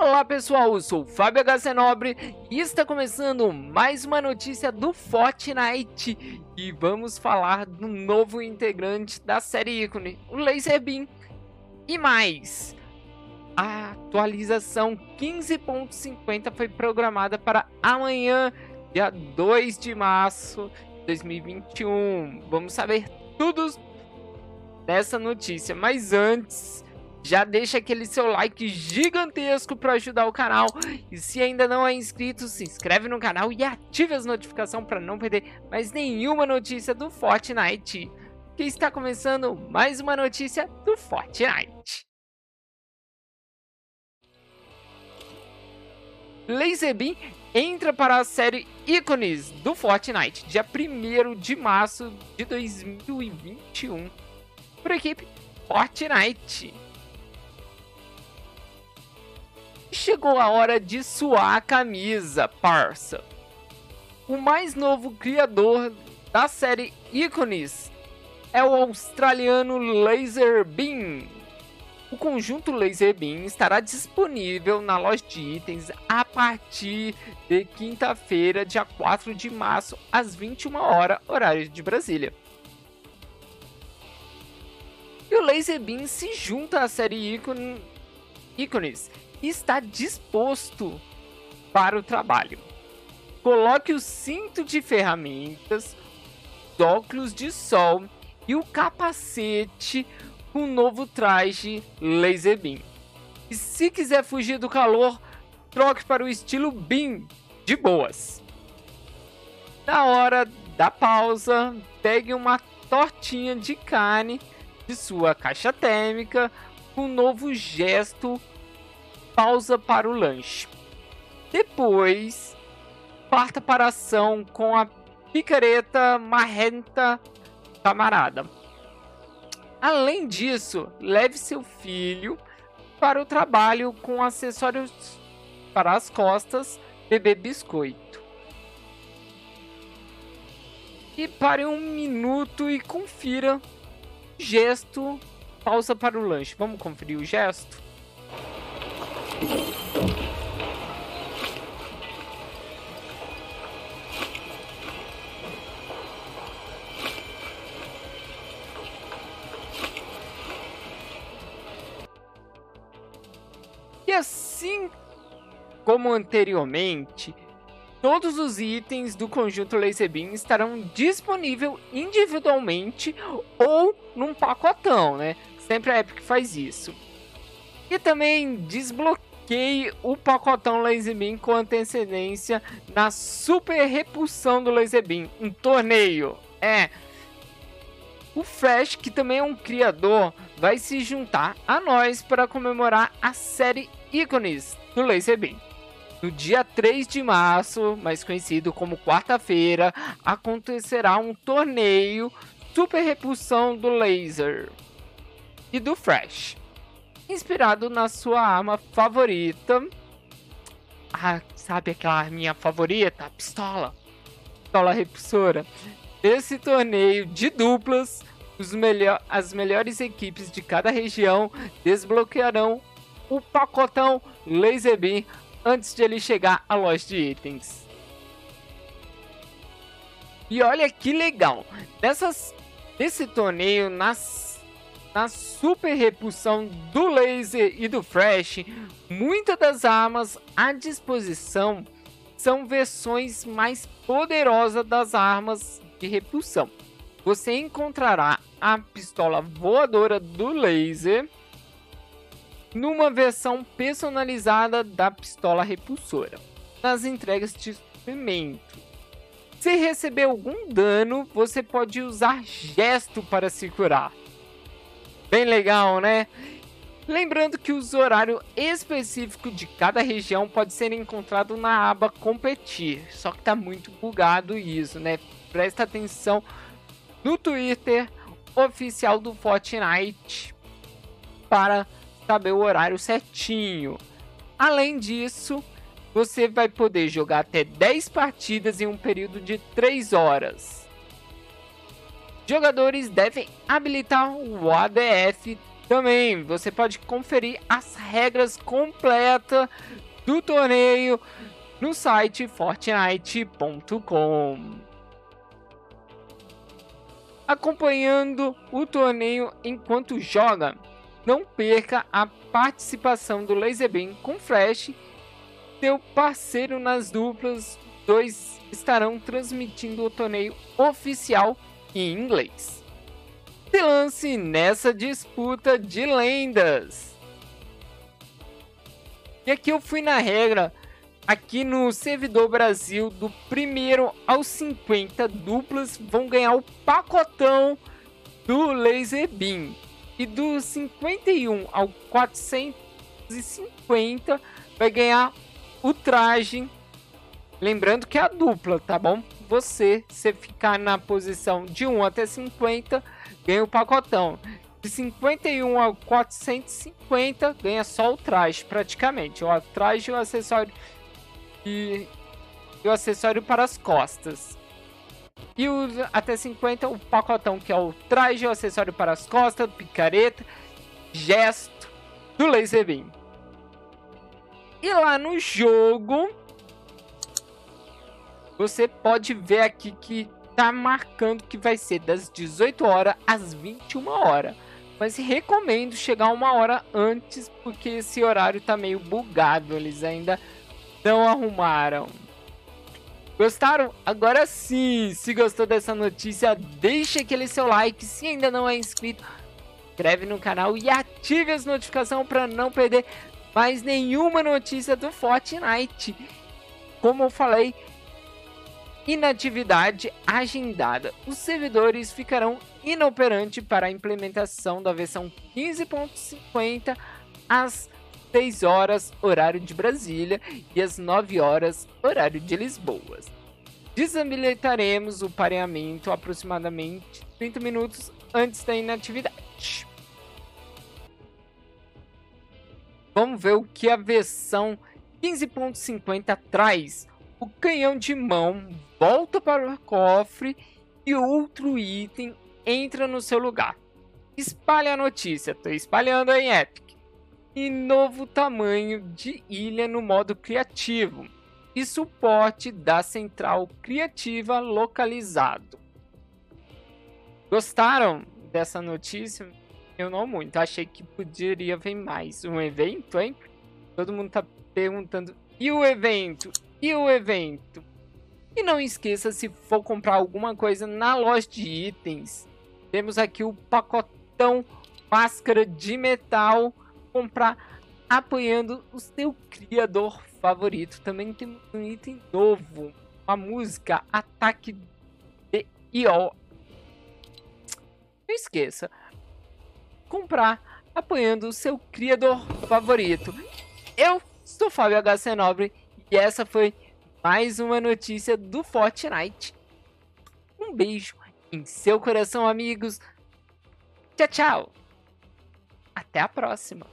Olá pessoal, eu sou o Fábio HC Nobre e está começando mais uma notícia do Fortnite e vamos falar do novo integrante da série ícone, o Laser Beam. E mais, a atualização 15.50 foi programada para amanhã, dia 2 de março de 2021. Vamos saber tudo dessa notícia, mas antes já deixa aquele seu like gigantesco para ajudar o canal. E se ainda não é inscrito, se inscreve no canal e ative as notificações para não perder mais nenhuma notícia do Fortnite. Que está começando mais uma notícia do Fortnite. Laserbeam entra para a série Ícones do Fortnite, dia 1 de março de 2021, por equipe Fortnite. Chegou a hora de suar a camisa, parça. O mais novo criador da série Icones é o australiano Laser Beam. O conjunto Laser Beam estará disponível na loja de itens a partir de quinta-feira, dia 4 de março, às 21 horas, horário de Brasília. E o Laser Beam se junta à série Icones está disposto para o trabalho. Coloque o cinto de ferramentas, os óculos de sol e o capacete com o novo traje Laser Beam. E se quiser fugir do calor, troque para o estilo Beam de boas. Na hora da pausa, pegue uma tortinha de carne de sua caixa térmica com um novo gesto pausa para o lanche. Depois, parta para a ação com a picareta marrenta camarada. Além disso, leve seu filho para o trabalho com acessórios para as costas, bebê biscoito. E pare um minuto e confira gesto, pausa para o lanche. Vamos conferir o gesto? E assim como anteriormente, todos os itens do conjunto Laser Beam estarão disponíveis individualmente ou num pacotão, né? Sempre a Epic faz isso. E também desbloqueia coloquei o pacotão Laser Beam com antecedência na super repulsão do Laser Beam, um torneio. É. O Flash, que também é um criador, vai se juntar a nós para comemorar a série Ícones do Laser Beam. No dia 3 de março, mais conhecido como quarta-feira, acontecerá um torneio Super Repulsão do Laser e do Flash inspirado na sua arma favorita. Ah, sabe aquela arminha favorita? Pistola. Pistola repulsora. Esse torneio de duplas, melhor, as melhores equipes de cada região desbloquearão o pacotão Laser Beam antes de ele chegar à loja de itens. E olha que legal! Nessas, nesse torneio, nas na super repulsão do laser e do flash, muitas das armas à disposição são versões mais poderosas das armas de repulsão. Você encontrará a pistola voadora do laser numa versão personalizada da pistola repulsora nas entregas de suprimento. Se receber algum dano, você pode usar gesto para se curar. Bem legal, né? Lembrando que os horários específicos de cada região pode ser encontrado na aba competir. Só que tá muito bugado isso, né? Presta atenção no Twitter oficial do Fortnite para saber o horário certinho. Além disso, você vai poder jogar até 10 partidas em um período de 3 horas. Jogadores devem habilitar o ADF Também você pode conferir as regras completas do torneio no site fortnite.com. Acompanhando o torneio enquanto joga, não perca a participação do Laserbeam com Flash, seu parceiro nas duplas. Dois estarão transmitindo o torneio oficial em inglês. Se lance nessa disputa de lendas. E aqui eu fui na regra, aqui no servidor Brasil, do primeiro aos 50 duplas vão ganhar o pacotão do Laser Beam. E do 51 ao 450 vai ganhar o traje. Lembrando que é a dupla, tá bom? Você, se ficar na posição de 1 até 50, ganha o pacotão. De 51 a 450 ganha só o traje, praticamente. O traje e o acessório e, e o acessório para as costas. E o até 50 o pacotão que é o traje, o acessório para as costas, picareta, gesto do laser beam. E lá no jogo você pode ver aqui que tá marcando que vai ser das 18 horas às 21 horas. Mas recomendo chegar uma hora antes, porque esse horário tá meio bugado. Eles ainda não arrumaram. Gostaram? Agora sim! Se gostou dessa notícia, deixe aquele seu like. Se ainda não é inscrito, inscreve no canal e ative as notificações para não perder mais nenhuma notícia do Fortnite. Como eu falei, inatividade agendada. Os servidores ficarão inoperantes para a implementação da versão 15.50 às 6 horas, horário de Brasília, e às 9 horas, horário de Lisboa. Desabilitaremos o pareamento aproximadamente 30 minutos antes da inatividade. Vamos ver o que a versão 15.50 traz. O canhão de mão volta para o cofre e outro item entra no seu lugar. Espalhe a notícia, estou espalhando em Epic. E novo tamanho de ilha no modo criativo. E suporte da central criativa localizado. Gostaram dessa notícia? Eu não muito. Achei que poderia vir mais um evento, hein? Todo mundo tá perguntando. E o evento? E o evento? E não esqueça, se for comprar alguma coisa na loja de itens, temos aqui o pacotão máscara de metal. Comprar apoiando o seu criador favorito. Também temos um item novo, uma música Ataque de IO. Não esqueça, comprar apoiando o seu criador favorito. Eu sou Fábio HC Nobre e essa foi mais uma notícia do Fortnite. Um beijo em seu coração, amigos. Tchau, tchau. Até a próxima.